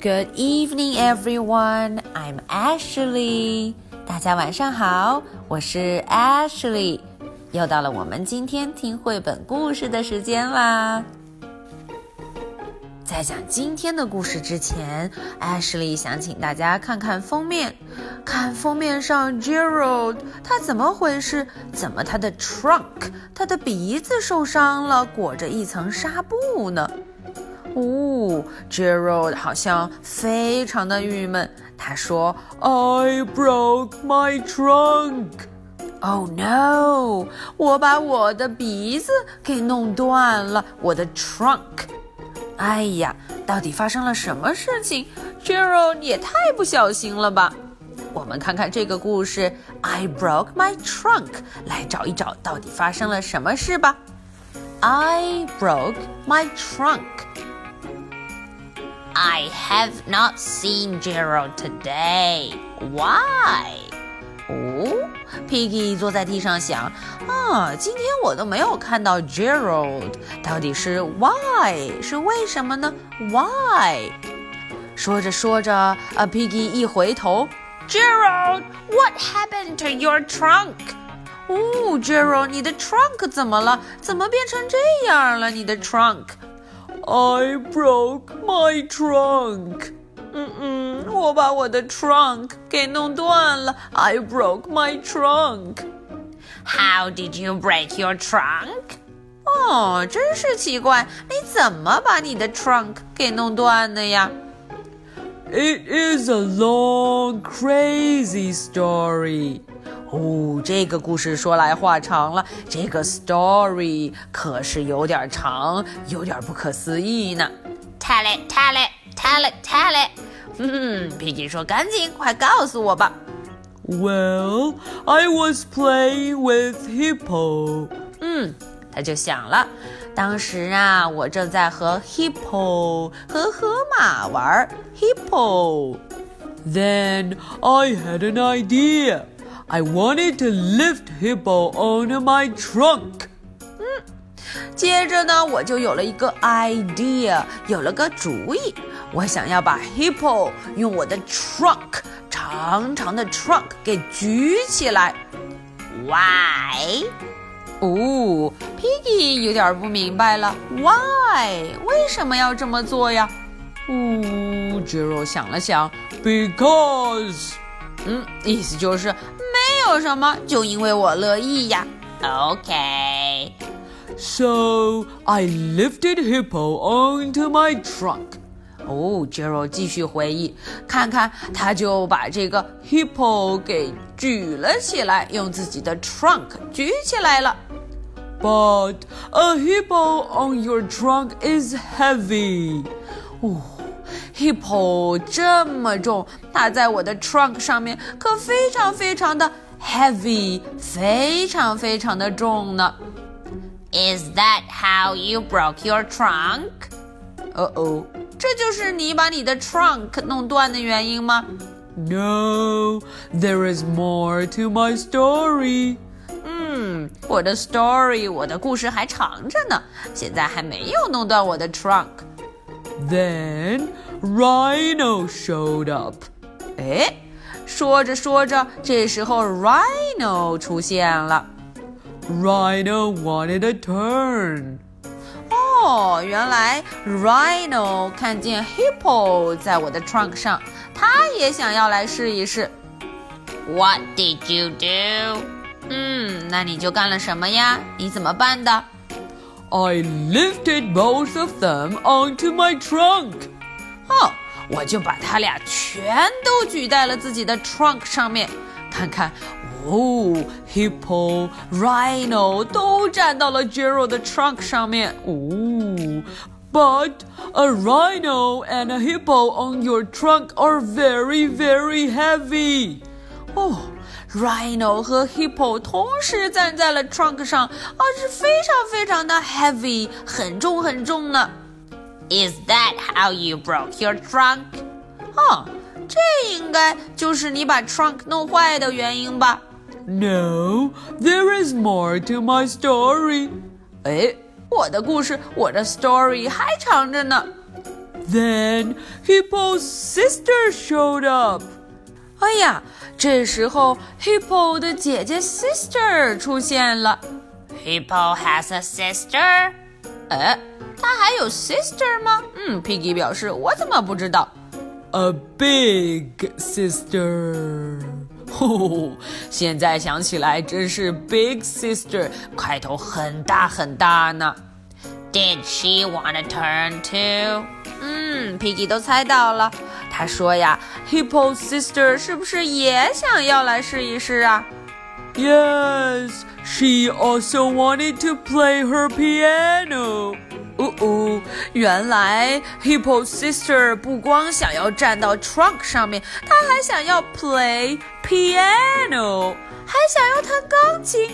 Good evening, everyone. I'm Ashley. 大家晚上好，我是 Ashley。又到了我们今天听绘本故事的时间啦。在讲今天的故事之前，Ashley 想请大家看看封面，看封面上 Gerald 他怎么回事？怎么他的 trunk 他的鼻子受伤了，裹着一层纱布呢？哦，Gerald 好像非常的郁闷。他说：“I broke my trunk. Oh no！我把我的鼻子给弄断了，我的 trunk。哎呀，到底发生了什么事情？Gerald 也太不小心了吧！我们看看这个故事，I broke my trunk，来找一找到底发生了什么事吧。I broke my trunk。” I have not seen Gerald today. Why? 哦，Piggie 坐在地上想啊，今天我都没有看到 Gerald，到底是 why 是为什么呢？Why？说着说着，啊，Piggie 一回头，Gerald，what happened to your trunk？哦，Gerald，你的 trunk 怎么了？怎么变成这样了？你的 trunk？trunk？I broke my trunk. 嗯嗯，我把我的 trunk 给弄断了。I broke my trunk. How did you break your trunk? 哦，真是奇怪，你怎么把你的 trunk 给弄断的呀？It is a long, crazy story. 哦，这个故事说来话长了，这个 story 可是有点长，有点不可思议呢。Tell it, tell it, tell it, tell it。嗯，皮皮说：“赶紧，快告诉我吧。” Well, I was playing with hippo。嗯，他就想了，当时啊，我正在和 hippo 和河马玩 hippo。Then I had an idea. I wanted to lift Hippo on my trunk. trunk。嗯，接着呢，我就有了一个 idea，有了个主意。我想要把 Hippo 用我的 trunk 长长的 trunk 给举起来。Why？哦，Piggie 有点不明白了。Why？为什么要这么做呀？哦，Jero 想了想，Because，嗯，意思就是有什么，就因为我乐意呀。Okay. So I lifted Hippo onto my trunk. 哦，Gerald 继续回忆，看看他就把这个 Hippo 给举了起来，用自己的 trunk 举起来了。But a hippo on your trunk is heavy. 哦。Hippo 这么重，它在我的 trunk 上面可非常非常的 heavy，非常非常的重呢。Is that how you broke your trunk？哦哦，这就是你把你的 trunk 弄断的原因吗？No, there is more to my story. 嗯，我的 story，我的故事还长着呢，现在还没有弄断我的 trunk。Then Rhino showed up。哎， 说着说着，这时候 Rhino 出现了。Rhino wanted a turn。哦，原来 Rhino 看见 Hippo 在我的 trunk 上，他也想要来试一试。What did you do？嗯，那你就干了什么呀？你怎么办的？I lifted both of them onto my trunk. 哦，我就把他俩全都举在了自己的 trunk 上面。看看，哦，Hippo、Rhino 都站到了 Gerald 的 trunk 上面。哦，But a rhino and a hippo on your trunk are very, very heavy. 哦。Rhino 和 Hippo 同时站在了 trunk 上，啊，是非常非常的 heavy，很重很重呢。 Is that how you broke your trunk？啊，这应该就是你把 trunk 弄坏的原因吧？No, there is more to my story。哎，我的故事，我的 story 还长着呢。 Then Hippo's sister showed up. 哎呀，这时候 Hippo 的姐姐 sister 出现了。 Hippo has a sister. 哎， 他还有 sister 吗？嗯，Piggie 表示我怎么不知道？A big sister。哦，现在想起来真是 big sister，块头很大很大呢。Did she wanna turn to？嗯，Piggie 都猜到了。他说呀，Hippo sister 是不是也想要来试一试啊？Yes, she also wanted to play her piano. 哦哦，原来 Hippo sister 不光想要站到 trunk 上面，她还想要 play piano，还想要弹钢琴。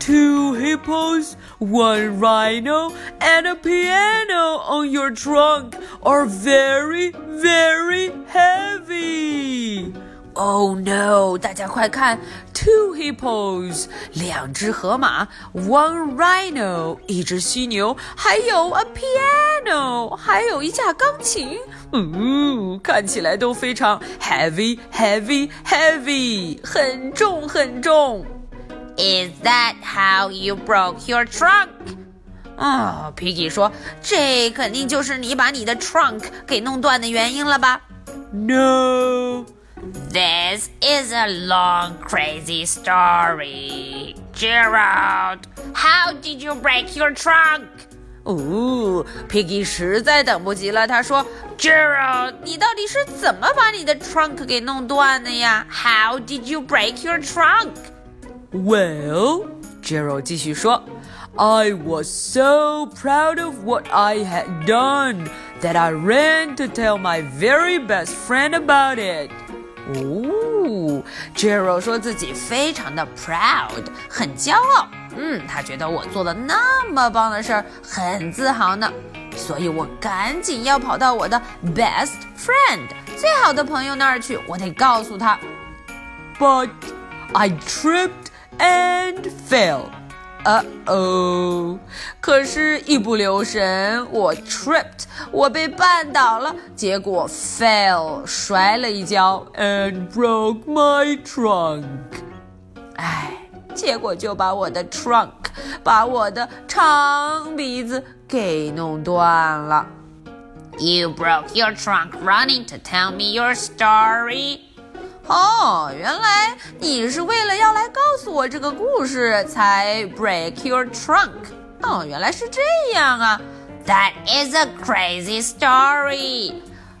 Two hippos, one rhino, and a piano on your trunk are very, very heavy. Oh no! no！大家快看，two hippos，两只河马；one rhino，一只犀牛；还有 a piano，还有一架钢琴。嗯，看起来都非常 heavy，heavy，heavy，heavy, heavy, 很重很重。Is that how you broke your trunk？啊、oh,，Piggie 说，这肯定就是你把你的 trunk 给弄断的原因了吧？No。this is a long, crazy story. Gerald, how did you break your trunk? 哦，Piggie 实在等不及了，他说：“Gerald，你到底是怎么把你的 trunk 给弄断的呀？How did you break your trunk?” Well，Gerald 继续说：“I was so proud of what I had done that I ran to tell my very best friend about it.” 哦，Gerald 说自己非常的 proud，很骄傲。嗯，他觉得我做了那么棒的事儿，很自豪呢。所以我赶紧要跑到我的 best friend 最好的朋友那儿去，我得告诉他。But I tripped and fell. 呃哦，可是，一不留神，我 tripped，我被绊倒了，结果 fell，摔了一跤， and broke my trunk. 哎，结果就把我的 trunk，把我的长鼻子给弄断了。 You broke your trunk running to tell me your story. 哦，原来你是为了要来告诉我这个故事才 break your trunk。哦，原来是这样啊。That is a crazy story.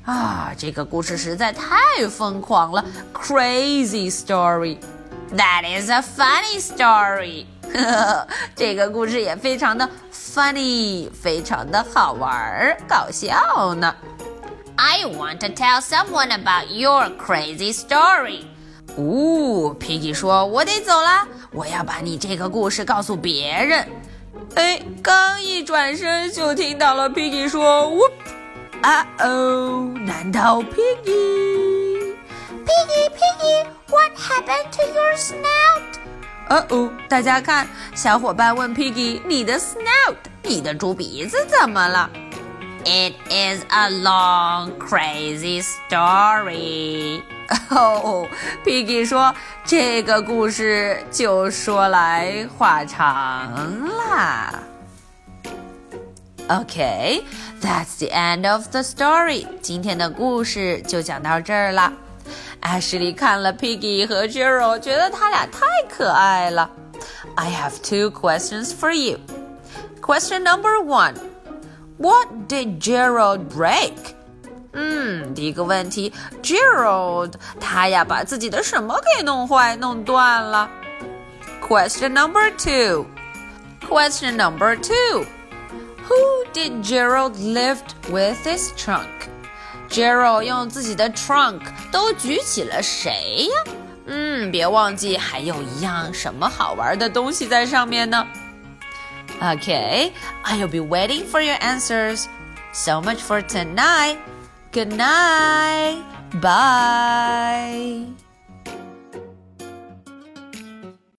啊，这个故事实在太疯狂了，crazy story。That is a funny story. 呵呵这个故事也非常的 funny，非常的好玩儿，搞笑呢。I want to tell someone about your crazy story. 哦，Piggy 说：“我得走啦，我要把你这个故事告诉别人。”哎，刚一转身就听到了 Piggy 说：“Whoop！啊哦，难道 Piggy？” Piggy, Piggy, what happened to your snout? 哦哦，大家看，小伙伴问 Piggy：“ 你的 snout，你的猪鼻子怎么了？” It is a long, crazy story. 哦、oh,，Piggie 说这个故事就说来话长啦。Okay, that's the end of the story. 今天的故事就讲到这儿了。艾什莉看了 Piggie 和 Gerald，觉得他俩太可爱了。I have two questions for you. Question number one. What did Gerald break? 嗯，第一个问题，Gerald 他呀把自己的什么给弄坏、弄断了？Question number two. Question number two. Who did Gerald lift with his trunk? Gerald 用自己的 trunk 都举起了谁呀？嗯，别忘记还有一样什么好玩的东西在上面呢。Okay, I'll be waiting for your answers. So much for tonight. Good night. Bye.